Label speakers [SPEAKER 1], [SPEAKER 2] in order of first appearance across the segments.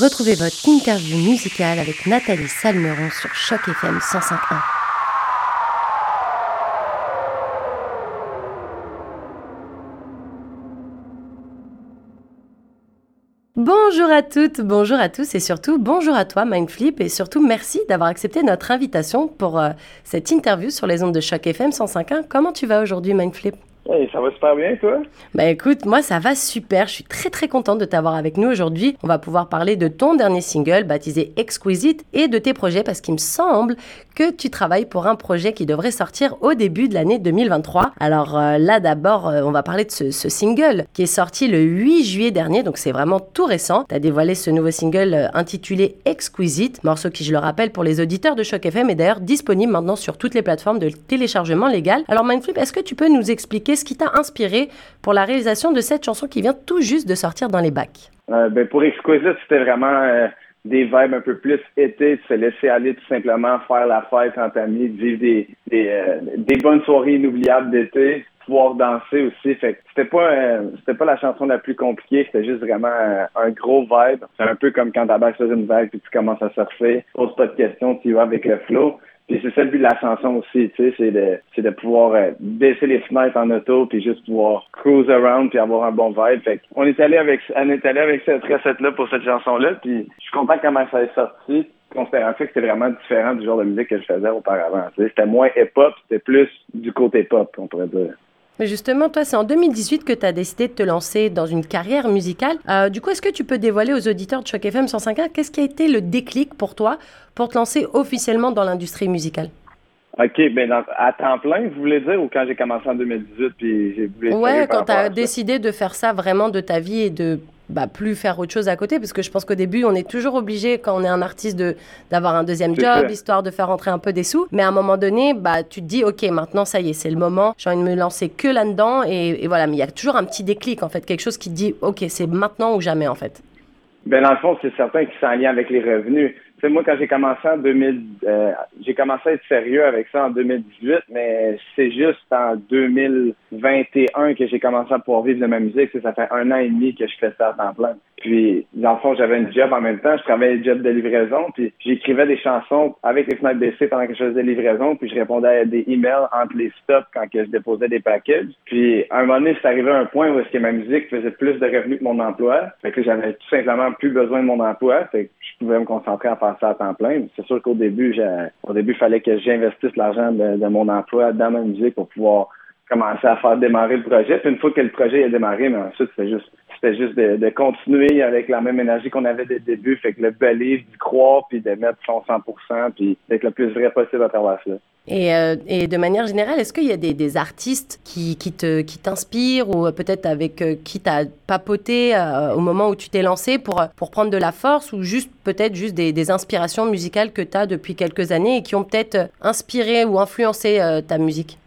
[SPEAKER 1] Retrouvez votre interview musicale avec Nathalie Salmeron sur Choc FM 105.1. Bonjour à toutes, bonjour à tous et surtout bonjour à toi Mindflip et surtout merci d'avoir accepté notre invitation pour euh, cette interview sur les ondes de Choc FM 105.1. Comment tu vas aujourd'hui Mindflip?
[SPEAKER 2] Ça va super bien, toi?
[SPEAKER 1] Bah écoute, moi ça va super. Je suis très très contente de t'avoir avec nous aujourd'hui. On va pouvoir parler de ton dernier single baptisé Exquisite et de tes projets parce qu'il me semble que tu travailles pour un projet qui devrait sortir au début de l'année 2023. Alors euh, là d'abord, euh, on va parler de ce, single qui est sorti le 8 juillet dernier, donc c'est vraiment tout récent. Tu as dévoilé ce nouveau single euh, intitulé Exquisite, morceau qui, je le rappelle, pour les auditeurs de Choc FM est d'ailleurs disponible maintenant sur toutes les plateformes de téléchargement légal. Alors Mindflip, est-ce que tu peux nous expliquer ce qui t'a inspiré pour la réalisation de cette chanson qui vient tout juste de sortir dans les bacs?
[SPEAKER 2] Euh, ben pour Exquisite, c'était vraiment euh, des vibes un peu plus été, de se laisser aller tout simplement, faire la fête entre amis, vivre des, euh, des bonnes soirées inoubliables d'été, pouvoir danser aussi. Fait c'était pas c'était pas la chanson la plus compliquée, c'était juste vraiment un gros vibe. C'est un peu comme quand t'abaisses sur une vague puis tu commences à surfer, pose pas de questions, tu vas avec le flow. Puis c'est ça le but de la chanson aussi, tu sais, c'est de, c'est de pouvoir euh, baisser les fenêtres en auto puis juste pouvoir cruise around puis avoir un bon vibe. Fait on est allé avec, on est allé avec cette recette-là pour cette chanson-là puis je suis content comment ça est sorti considérant que c'était vraiment différent du genre de musique que je faisais auparavant. C'était moins hip-hop, c'était plus du côté pop, on pourrait dire.
[SPEAKER 1] Mais justement, toi, c'est en 2018 que tu as décidé de te lancer dans une carrière musicale. Euh, du coup, est-ce que tu peux dévoiler aux auditeurs de Choc FM 105.1 qu'est-ce qui a été le déclic pour toi pour te lancer officiellement dans l'industrie musicale?
[SPEAKER 2] OK, ben à temps plein, vous voulez dire, ou quand j'ai commencé en 2018 puis j'ai voulu
[SPEAKER 1] Ouais, quand tu as décidé de faire ça vraiment de ta vie et de bah, plus faire autre chose à côté, parce que je pense qu'au début, on est toujours obligé, quand on est un artiste, de, d'avoir un deuxième job, histoire de faire rentrer un peu des sous. Mais à un moment donné, bah, tu te dis, OK, maintenant, ça y est, c'est le moment, j'ai envie de me lancer que là-dedans. Et, voilà, mais il y a toujours un petit déclic, en fait, quelque chose qui te dit, OK, c'est maintenant ou jamais, en fait.
[SPEAKER 2] Ben, dans le fond, c'est certain que c'est en lien avec les revenus moi, quand j'ai commencé en 2000, euh, j'ai commencé à être sérieux avec ça en 2018, mais c'est juste en 2021 que j'ai commencé à pouvoir vivre de ma musique. Ça fait un an et demi que je fais ça temps plein. Puis, dans le fond, j'avais une job en même temps. Je travaillais le job de livraison, puis j'écrivais des chansons avec les fenêtres baissées pendant que je faisais des livraisons, puis je répondais à des emails entre les stops quand que je déposais des packages. Puis, à un moment donné, c'est arrivé à un point où est-ce que ma musique faisait plus de revenus que mon emploi. Fait que j'avais tout simplement plus besoin de mon emploi. Fait que je pouvais me concentrer à faire ça à temps plein. C'est sûr qu'au début, au début, il fallait que j'investisse l'argent de, de mon emploi dans ma musique pour pouvoir commencer à faire démarrer le projet. Puis une fois que le projet a démarré, mais ensuite, c'était juste c'était juste de, continuer avec la même énergie qu'on avait dès le début. Fait que le believe, d'y croire, puis de mettre son 100%, puis d'être le plus vrai possible à travers ça.
[SPEAKER 1] Et, euh, et de manière générale, est-ce qu'il y a des, artistes qui, qui, te, qui t'inspirent ou peut-être avec euh, qui t'as papoté euh, au moment où tu t'es lancé pour, pour prendre de la force ou juste peut-être juste des, des inspirations musicales que tu as depuis quelques années et qui ont peut-être inspiré ou influencé ta musique?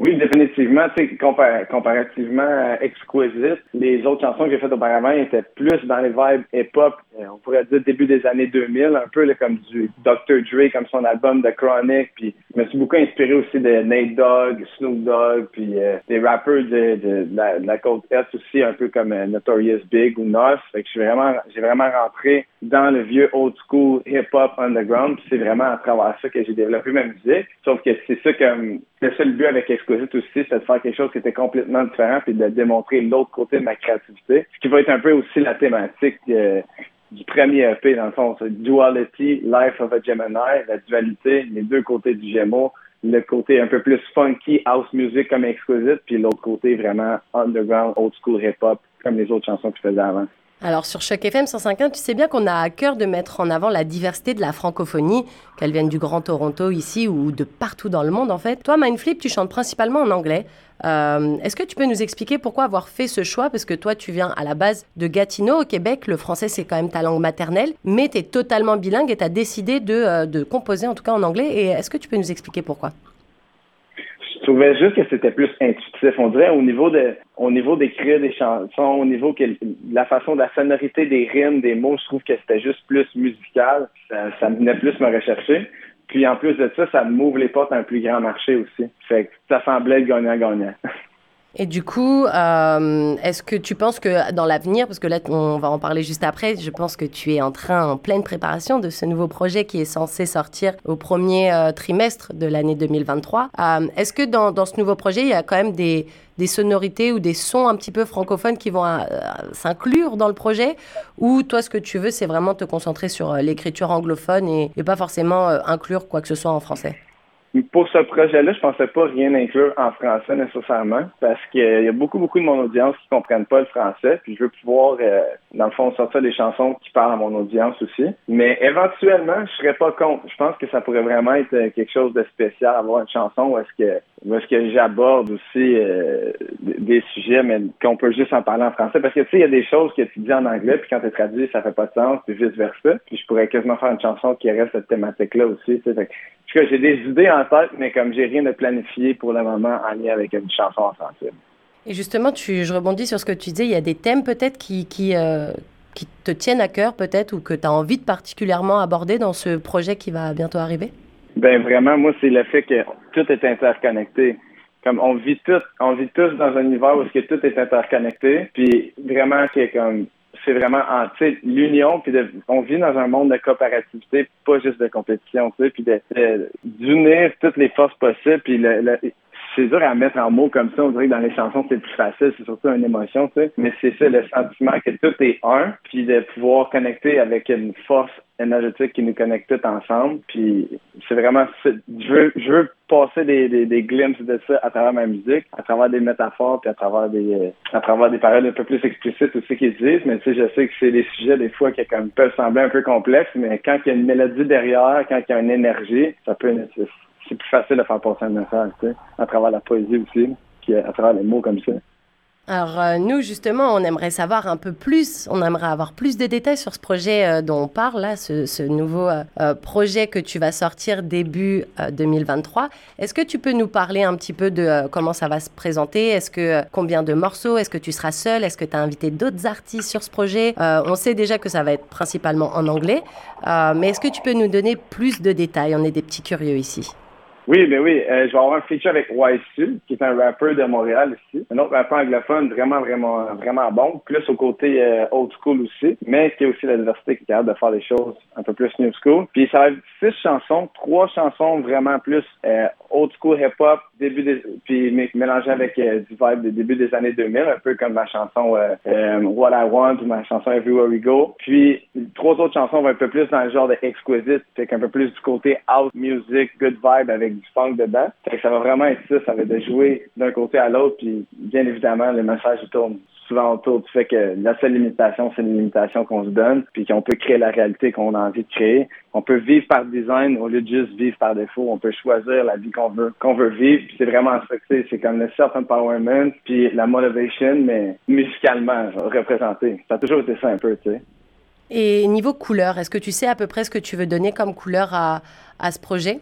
[SPEAKER 2] Oui, définitivement. Tu comparativement à Exquisite, les autres chansons que j'ai faites auparavant étaient plus dans les vibes hip-hop, euh, on pourrait dire début des années 2000, un peu comme du Dr. Dre, comme son album The Chronic. Puis je me suis beaucoup inspiré aussi de Nate Dogg, Snoop Dogg, puis euh, des rappers de, de, la, côte Est aussi, un peu comme euh, Notorious Big ou Nos. Fait que suis vraiment, j'ai vraiment rentré dans le vieux old school hip-hop underground. C'est vraiment à travers ça que j'ai développé ma musique. Sauf que c'est ça que le seul but avec Exquisite aussi, c'est de faire quelque chose qui était complètement différent puis de démontrer l'autre côté de ma créativité. Ce qui va être un peu aussi la thématique euh, du premier EP, dans le fond. C'est Duality, Life of a Gemini, la dualité, les deux côtés du Gémeaux. Le côté un peu plus funky, house music comme Exquisite, puis l'autre côté vraiment underground, old school hip-hop, comme les autres chansons que je faisais avant.
[SPEAKER 1] Alors sur Choc FM 105.1, tu sais bien qu'on a à cœur de mettre en avant la diversité de la francophonie, qu'elle vienne du Grand Toronto ici ou de partout dans le monde en fait. Toi, Mindflip, tu chantes principalement en anglais. Euh, est-ce que tu peux nous expliquer pourquoi avoir fait ce choix? Parce que toi, tu viens à la base de Gatineau, au Québec. Le français, c'est quand même ta langue maternelle, mais tu es totalement bilingue et tu as décidé de, euh, de composer en tout cas en anglais. Et est-ce que tu peux nous expliquer pourquoi?
[SPEAKER 2] Je trouvais juste que c'était plus intuitif. On dirait au niveau de, au niveau d'écrire des chansons, au niveau que la façon de la sonorité des rimes, des mots, je trouve que c'était juste plus musical. Ça, ça venait plus me rechercher. Puis en plus de ça, ça m'ouvre les portes à un plus grand marché aussi. Fait que ça semblait gagnant-gagnant.
[SPEAKER 1] Et du coup, euh, est-ce que tu penses que dans l'avenir, parce que là, on va en parler juste après, je pense que tu es en train, en pleine préparation de ce nouveau projet qui est censé sortir au premier euh, trimestre de l'année 2023. Euh, est-ce que dans, dans, ce nouveau projet, il y a quand même des, des sonorités ou des sons un petit peu francophones qui vont s'inclure dans le projet? Ou toi, ce que tu veux, c'est vraiment te concentrer sur l'écriture anglophone et, et pas forcément inclure quoi que ce soit en français?
[SPEAKER 2] Pour ce projet-là, je pensais pas rien inclure en français nécessairement parce qu'il y a beaucoup, beaucoup de mon audience qui comprennent pas le français. Puis je veux pouvoir, euh, dans le fond, sortir des chansons qui parlent à mon audience aussi. Mais éventuellement, je serais pas contre. Je pense que ça pourrait vraiment être euh, quelque chose de spécial, avoir une chanson où est-ce que où est-ce que j'aborde aussi euh, des sujets, mais qu'on peut juste en parler en français. Parce que tu sais, il y a des choses que tu dis en anglais, puis quand tu traduit, ça fait pas de sens, puis vice versa. Puis je pourrais quasiment faire une chanson qui reste cette thématique-là aussi. Tu sais. Fait j'ai des idées en tête, mais comme j'ai rien de planifié pour le moment en lien avec une chanson en français.
[SPEAKER 1] Et justement, tu, je rebondis sur ce que tu disais, il y a des thèmes peut-être qui, qui, euh, qui te tiennent à cœur peut-être ou que tu as envie de particulièrement aborder dans ce projet qui va bientôt arriver?
[SPEAKER 2] Ben vraiment, moi, c'est le fait que tout est interconnecté. Comme on vit tout, on vit tous dans un univers où que tout est interconnecté. Puis vraiment que comme c'est vraiment en l'union puis on vit dans un monde de coopérativité pas juste de compétition tu sais puis d'unir toutes les forces possibles puis le, c'est dur à mettre en mots comme ça. On dirait que dans les chansons, c'est plus facile. C'est surtout une émotion, tu sais. Mais c'est ça, le sentiment que tout est un, puis de pouvoir connecter avec une force énergétique qui nous connecte tous ensemble. Puis c'est vraiment, je veux, je veux passer des, des, des glimpses de ça à travers ma musique, à travers des métaphores, puis à travers des, euh, à travers des paroles un peu plus explicites aussi qu'ils disent. Mais tu sais, je sais que c'est des sujets des fois qui peuvent sembler un peu complexes, mais quand il y a une mélodie derrière, quand il y a une énergie, ça peut c'est plus facile de faire passer un message, tu sais, à travers la poésie aussi, à travers les mots comme ça.
[SPEAKER 1] Alors euh, nous justement, on aimerait savoir un peu plus, on aimerait avoir plus de détails sur ce projet euh, dont on parle là, ce, nouveau euh, projet que tu vas sortir début 2023. Est-ce que tu peux nous parler un petit peu de comment ça va se présenter? Est-ce que combien de morceaux? Est-ce que tu seras seul? Est-ce que tu as invité d'autres artistes sur ce projet? On sait déjà que ça va être principalement en anglais, mais est-ce que tu peux nous donner plus de détails? On est des petits curieux ici.
[SPEAKER 2] Oui, mais oui, euh, je vais avoir un feature avec YC, qui est un rappeur de Montréal ici. Un autre rappeur anglophone vraiment, vraiment, vraiment bon. Plus au côté euh, old school aussi, mais qui a aussi la diversité qui est capable de faire des choses un peu plus new school. Puis ça va être six chansons, trois chansons vraiment plus euh, old school hip-hop, début des, puis mélangé avec du vibe des début des années 2000, un peu comme ma chanson What I Want ou ma chanson Everywhere We Go. Puis trois autres chansons vont un peu plus dans le genre de Exquisite, fait qu'un peu plus du côté house music, good vibe avec du funk dedans. Fait ça va vraiment être ça, ça va être de jouer d'un côté à l'autre, puis bien évidemment, le message tourne souvent autour du fait que la seule limitation, c'est une limitation qu'on se donne, puis qu'on peut créer la réalité qu'on a envie de créer. On peut vivre par design au lieu de juste vivre par défaut. On peut choisir la vie qu'on veut qu'on veut vivre. Puis c'est vraiment ça que c'est. comme le self-empowerment, puis la motivation, mais musicalement représenté. Ça a toujours été ça un peu, tu sais.
[SPEAKER 1] Et niveau couleur, est-ce que tu sais à peu près ce que tu veux donner comme couleur à, à ce projet?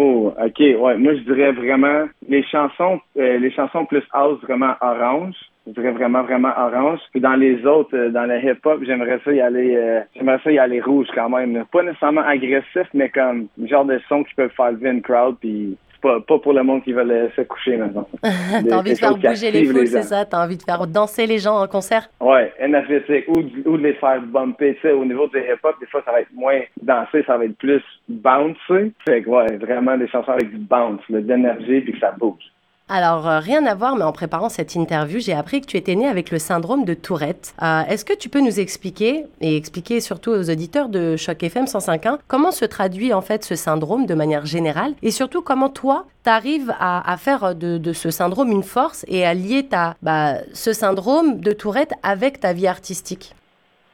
[SPEAKER 2] Oh, ok, ouais. Moi, je dirais vraiment les chansons, euh, les chansons plus house vraiment orange. Je dirais vraiment vraiment orange. Puis dans les autres, euh, dans le hip-hop, j'aimerais ça y aller, euh, j'aimerais ça y aller rouge quand même. Pas nécessairement agressif, mais comme genre de son qui peut faire lever une crowd puis pas, pas pour le monde qui veut se coucher maintenant.
[SPEAKER 1] T'as envie de faire bouger les foules, c'est ça? T'as envie de faire danser les gens en concert?
[SPEAKER 2] Ouais, énergétique. Ou, ou de les faire bumper. Tu sais, au niveau du hip-hop, des fois, ça va être moins dansé, ça va être plus bouncy. Fait que, ouais, vraiment des chansons avec du bounce, d'énergie, puis que ça bouge.
[SPEAKER 1] Alors, euh, rien à voir, mais en préparant cette interview, j'ai appris que tu étais né avec le syndrome de Tourette. Euh, est-ce que tu peux nous expliquer, et expliquer surtout aux auditeurs de Choc FM 105.1, comment se traduit en fait ce syndrome de manière générale, et surtout comment toi, tu arrives à, faire de, ce syndrome une force et à lier ta, bah, ce syndrome de Tourette avec ta vie artistique?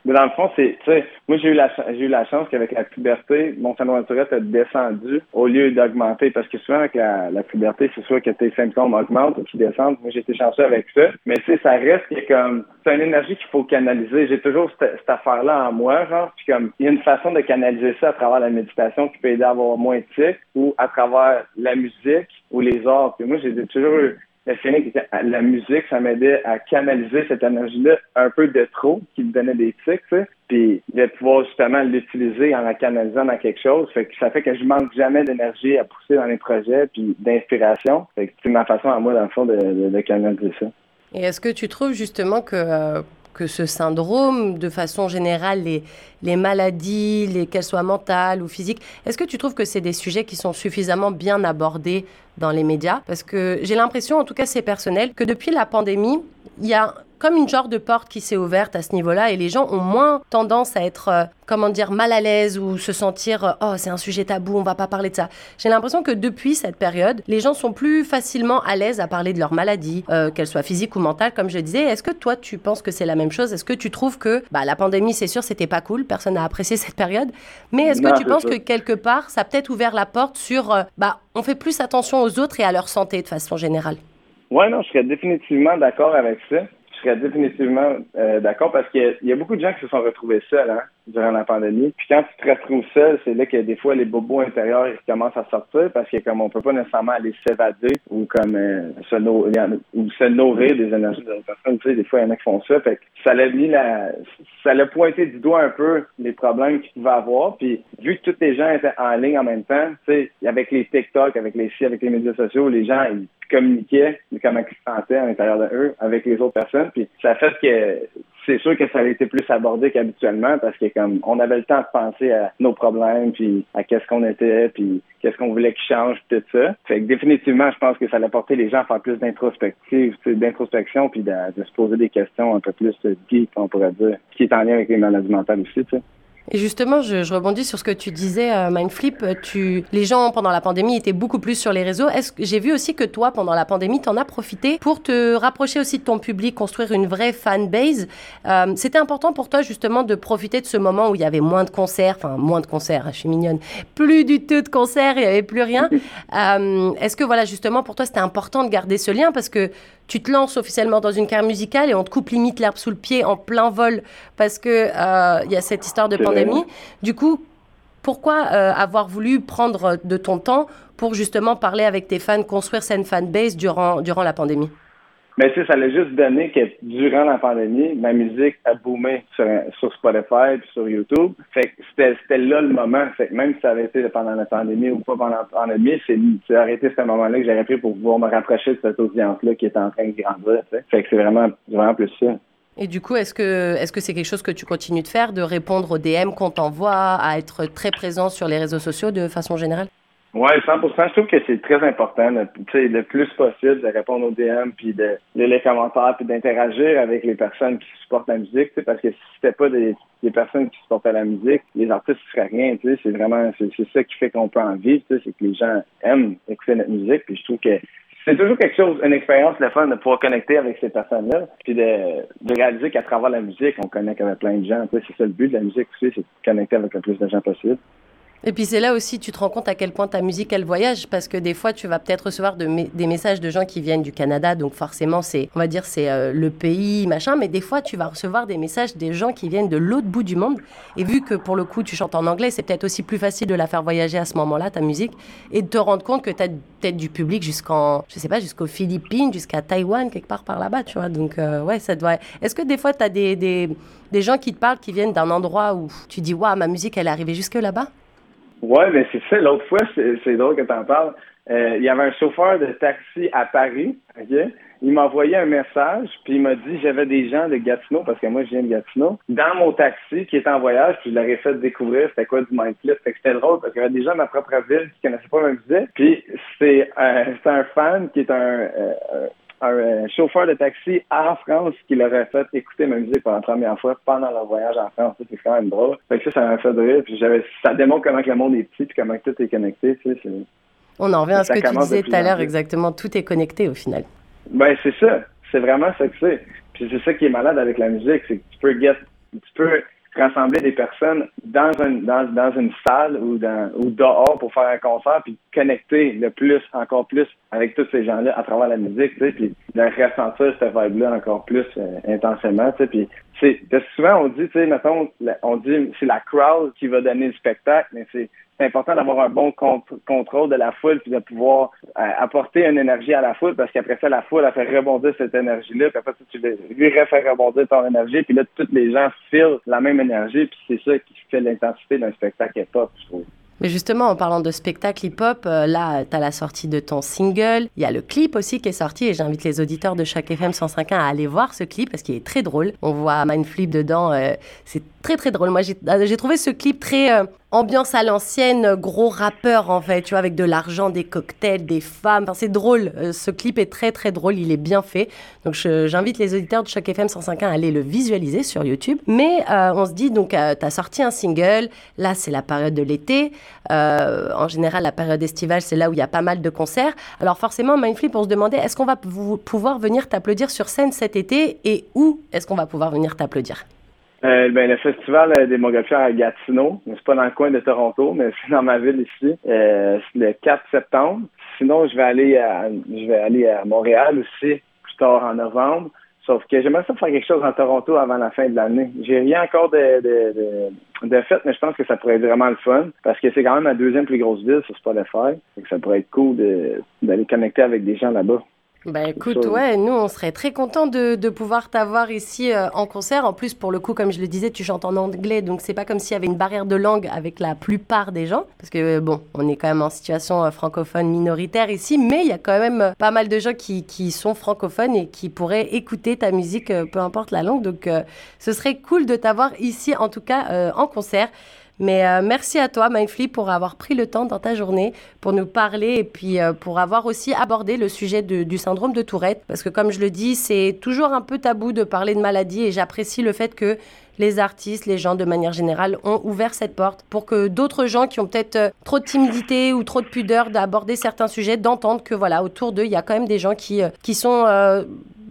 [SPEAKER 2] Mais dans le fond, c'est, tu sais, moi j'ai eu la j'ai eu la chance qu'avec la puberté, mon syndrome de Tourette a descendu au lieu d'augmenter. Parce que souvent avec la, puberté, c'est soit que tes symptômes augmentent ou qu'ils descendent. Moi j'étais chanceux avec ça. Mais tu sais, ça reste comme c'est une énergie qu'il faut canaliser. J'ai toujours cette, affaire-là en moi, genre. Puis comme il y a une façon de canaliser ça à travers la méditation qui peut aider à avoir moins de tics ou à travers la musique ou les arts. Puis moi j'ai toujours eu la musique, ça m'aidait à canaliser cette énergie-là un peu de trop, qui me donnait des tics, puis de pouvoir justement l'utiliser en la canalisant dans quelque chose. Fait que ça fait que je manque jamais d'énergie à pousser dans les projets, puis d'inspiration. C'est ma façon à moi, dans le fond, de, de, canaliser ça.
[SPEAKER 1] Et est-ce que tu trouves justement que euh, que ce syndrome, de façon générale, les, les maladies, les, qu'elles soient mentales ou physiques, est-ce que tu trouves que c'est des sujets qui sont suffisamment bien abordés dans les médias? Parce que j'ai l'impression, en tout cas c'est personnel, que depuis la pandémie, il y a comme une genre de porte qui s'est ouverte à ce niveau-là et les gens ont moins tendance à être, euh, comment dire, mal à l'aise ou se sentir, euh, oh, c'est un sujet tabou, on va pas parler de ça. J'ai l'impression que depuis cette période, les gens sont plus facilement à l'aise à parler de leur maladie, euh, qu'elle soit physique ou mentale, comme je disais. Est-ce que toi, tu penses que c'est la même chose? Est-ce que tu trouves que bah, la pandémie, c'est sûr, c'était pas cool, personne n'a apprécié cette période, mais est-ce que tu penses que quelque part, ça a peut-être ouvert la porte sur, bah, on fait plus attention aux autres et à leur santé de façon générale?
[SPEAKER 2] Ouais, non, je serais définitivement d'accord avec ça définitivement euh, d'accord parce qu'il y, a beaucoup de gens qui se sont retrouvés seuls hein, durant la pandémie. Puis quand tu te retrouves seul, c'est là que des fois les bobos intérieurs ils commencent à sortir parce que comme on peut pas nécessairement aller s'évader ou comme euh, se nourrir ou se nourrir des énergies d'autres personnes. Tu sais, des fois il y en a qui font ça. Fait que ça l'a mis la ça l'a pointé du doigt un peu les problèmes qu'ils pouvaient avoir. Puis vu que tous les gens étaient en ligne en même temps, tu sais, avec les TikTok, avec les sites, avec les médias sociaux, les gens ils communiquaient comment ils à l'intérieur de eux avec les autres personnes. Puis ça fait que c'est sûr que ça a été plus abordé qu'habituellement parce que comme on avait le temps de penser à nos problèmes puis à qu'est-ce qu'on était puis qu'est-ce qu'on voulait qu'ils changent tout ça. Fait que définitivement, je pense que ça allait porter les gens à faire plus d'introspective, d'introspection puis de, se poser des questions un peu plus deep, on pourrait dire, qui est en lien avec les maladies mentales aussi, tu sais.
[SPEAKER 1] Et justement, je, rebondis sur ce que tu disais, euh, Mindflip. Euh, tu, les gens pendant la pandémie étaient beaucoup plus sur les réseaux. Est-ce j'ai vu aussi que toi, pendant la pandémie, tu en as profité pour te rapprocher aussi de ton public, construire une vraie fan base. Euh, c'était important pour toi justement de profiter de ce moment où il y avait moins de concerts, enfin moins de concerts, je suis mignonne, plus du tout de concerts, il n'y avait plus rien. Est-ce que voilà justement pour toi c'était important de garder ce lien? Parce que tu te lances officiellement dans une carrière musicale et on te coupe limite l'herbe sous le pied en plein vol parce que il y a cette histoire de pandémie du coup, pourquoi euh, avoir voulu prendre de ton temps pour justement parler avec tes fans, construire cette fanbase durant, durant la pandémie?
[SPEAKER 2] Mais tu ça l'a juste donné que durant la pandémie, ma musique a boomé sur, sur Spotify et sur YouTube. Fait que c'était là le moment. Fait que même si ça avait été pendant la pandémie ou pas pendant la pandémie, c'est arrêté ce moment-là que j'aurais pris pour pouvoir me rapprocher de cette audience-là qui est en train de grandir. Fait que c'est vraiment, vraiment plus ça.
[SPEAKER 1] Et du coup, est-ce que est-ce que c'est quelque chose que tu continues de faire, de répondre aux DM qu'on t'envoie, à être très présent sur les réseaux sociaux de façon générale?
[SPEAKER 2] Oui, 100 Je trouve que c'est très important, le plus possible de répondre aux DM, puis de lire les commentaires, puis d'interagir avec les personnes qui supportent la musique, parce que si c'était pas des, des, personnes qui supportaient la musique, les artistes ne feraient rien. C'est vraiment, c'est ça qui fait qu'on peut en vivre, c'est que les gens aiment écouter notre musique, puis je trouve que c'est toujours quelque chose, une expérience le fun de pouvoir connecter avec ces personnes-là, puis de, de réaliser qu'à travers la musique, on connecte avec plein de gens. C'est ça le but de la musique aussi, c'est de connecter avec le plus de gens possible.
[SPEAKER 1] Et puis c'est là aussi, tu te rends compte à quel point ta musique, elle voyage, parce que des fois, tu vas peut-être recevoir des messages de gens qui viennent du Canada, donc forcément, c'est, on va dire, c'est euh, le pays, machin, mais des fois, tu vas recevoir des messages des gens qui viennent de l'autre bout du monde. Et vu que pour le coup, tu chantes en anglais, c'est peut-être aussi plus facile de la faire voyager à ce moment-là, ta musique, et de te rendre compte que tu as peut-être du public jusqu'en, je sais pas, jusqu'aux Philippines, jusqu'à Taïwan, quelque part par là-bas, tu vois. Donc, euh, ouais, ça doit. Est-ce que des fois, tu as des, des, des gens qui te parlent, qui viennent d'un endroit où tu dis, waouh, ma musique, elle est arrivée jusque là-bas?
[SPEAKER 2] Ouais, mais c'est ça. L'autre fois, c'est drôle que tu en parles. Euh, il y avait un chauffeur de taxi à Paris, OK? Il m'a envoyé un message, puis il m'a dit j'avais des gens de Gatineau, parce que moi je viens de Gatineau, dans mon taxi qui est en voyage, puis je leur ai fait découvrir c'était quoi du mindflip. Fait que c'était drôle parce qu'il y avait des gens de ma propre ville qui connaissaient pas ma musique. Puis c'est un, un fan qui est un, euh, un euh, chauffeur de taxi en France qui leur a fait écouter ma musique pour la première fois pendant leur voyage en France. C'est quand même drôle. Fait que ça, ça m'a fait rire. Puis ça démontre comment que le monde est petit puis comment tout est connecté. Tu sais,
[SPEAKER 1] On en revient à ce que tu disais tout à l'heure, exactement. Tout est connecté au final.
[SPEAKER 2] Ben, c'est ça. C'est vraiment ça que c'est. Puis c'est ça qui est malade avec la musique, c'est que tu peux get, tu peux rassembler des personnes dans, une dans, dans une salle ou, dans, ou dehors pour faire un concert, puis connecter le plus, encore plus avec tous ces gens-là à travers la musique, tu sais, puis de ressentir cette vibe-là encore plus euh, intensément, tu sais, puis c'est souvent on dit, tu sais, mettons, on dit c'est la crowd qui va donner le spectacle, mais c'est c'est important d'avoir un bon contrôle de la foule puis de pouvoir euh, apporter une énergie à la foule parce qu'après ça, la foule, a fait rebondir cette énergie-là. Puis après ça, tu lui refais rebondir ton énergie. Puis là, tous les gens filent la même énergie. Puis c'est ça qui fait l'intensité d'un spectacle hip-hop, je trouve.
[SPEAKER 1] Mais justement, en parlant de spectacle hip-hop, euh, là, tu as la sortie de ton single. Il y a le clip aussi qui est sorti et j'invite les auditeurs de chaque FM 105.1 à aller voir ce clip parce qu'il est très drôle. On voit Mindflip dedans. Euh, c'est très très drôle. Moi, j'ai trouvé ce clip très ambiance à l'ancienne, gros rappeur en fait, tu vois, avec de l'argent, des cocktails, des femmes. C'est drôle. Euh, ce clip est très très drôle, il est bien fait. Donc j'invite les auditeurs de chaque FM 105.1 à aller le visualiser sur YouTube. Mais euh, on se dit donc, euh, tu as sorti un single. Là, c'est la période de l'été. en général, la période estivale, c'est là où il y a pas mal de concerts. Alors forcément, Mindflip, on se demandait est-ce qu'on va pouvoir venir t'applaudir sur scène cet été et où est-ce qu'on va pouvoir venir t'applaudir?
[SPEAKER 2] Euh, ben, le festival euh, montgolfières à Gatineau, c'est pas dans le coin de Toronto, mais c'est dans ma ville ici. Euh, c'est le 4 septembre. Sinon, je vais aller à je vais aller à Montréal aussi plus tard en novembre. Sauf que j'aimerais ça faire quelque chose en Toronto avant la fin de l'année. J'ai rien encore de, de, de, de, fait, mais je pense que ça pourrait être vraiment le fun parce que c'est quand même la deuxième plus grosse ville sur Spotify. Donc ça pourrait être cool d'aller connecter avec des gens là-bas.
[SPEAKER 1] Bah écoute, ouais, nous on serait très contents de, de pouvoir t'avoir ici euh, en concert. En plus, pour le coup, comme je le disais, tu chantes en anglais, donc c'est pas comme s'il y avait une barrière de langue avec la plupart des gens, parce que bon, on est quand même en situation euh, francophone minoritaire ici, mais il y a quand même euh, pas mal de gens qui, qui, sont francophones et qui pourraient écouter ta musique, peu importe la langue. Donc ce serait cool de t'avoir ici, en tout cas en concert. Mais euh, merci à toi, Mindflip, pour avoir pris le temps dans ta journée pour nous parler et puis euh, pour avoir aussi abordé le sujet du syndrome de Tourette. Parce que comme je le dis, c'est toujours un peu tabou de parler de maladie et j'apprécie le fait que les artistes, les gens de manière générale ont ouvert cette porte pour que d'autres gens qui ont peut-être euh, trop de timidité ou trop de pudeur d'aborder certains sujets, d'entendre que voilà, autour d'eux, il y a quand même des gens qui, qui sont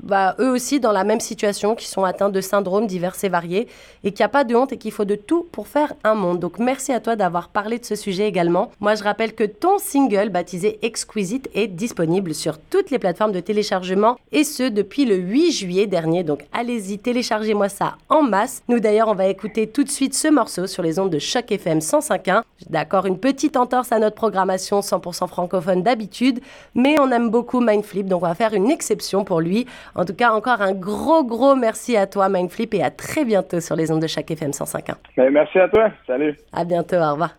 [SPEAKER 1] bah, eux aussi dans la même situation, qui sont atteints de syndromes divers et variés, et qu'il n'y a pas de honte et qu'il faut de tout pour faire un monde. Donc merci à toi d'avoir parlé de ce sujet également. Moi, je rappelle que ton single baptisé Exquisite est disponible sur toutes les plateformes de téléchargement, et ce depuis le 8 juillet dernier. Donc allez-y, téléchargez-moi ça en masse. Nous d'ailleurs, on va écouter tout de suite ce morceau sur les ondes de Choc FM 105.1. D'accord, une petite entorse à notre programmation 100% francophone d'habitude, mais on aime beaucoup Mindflip, donc on va faire une exception pour lui. En tout cas, encore un gros, gros merci à toi, Mindflip, et à très bientôt sur les ondes de chaque FM 105.1.
[SPEAKER 2] Ben, merci à toi. Salut.
[SPEAKER 1] À bientôt. Au revoir.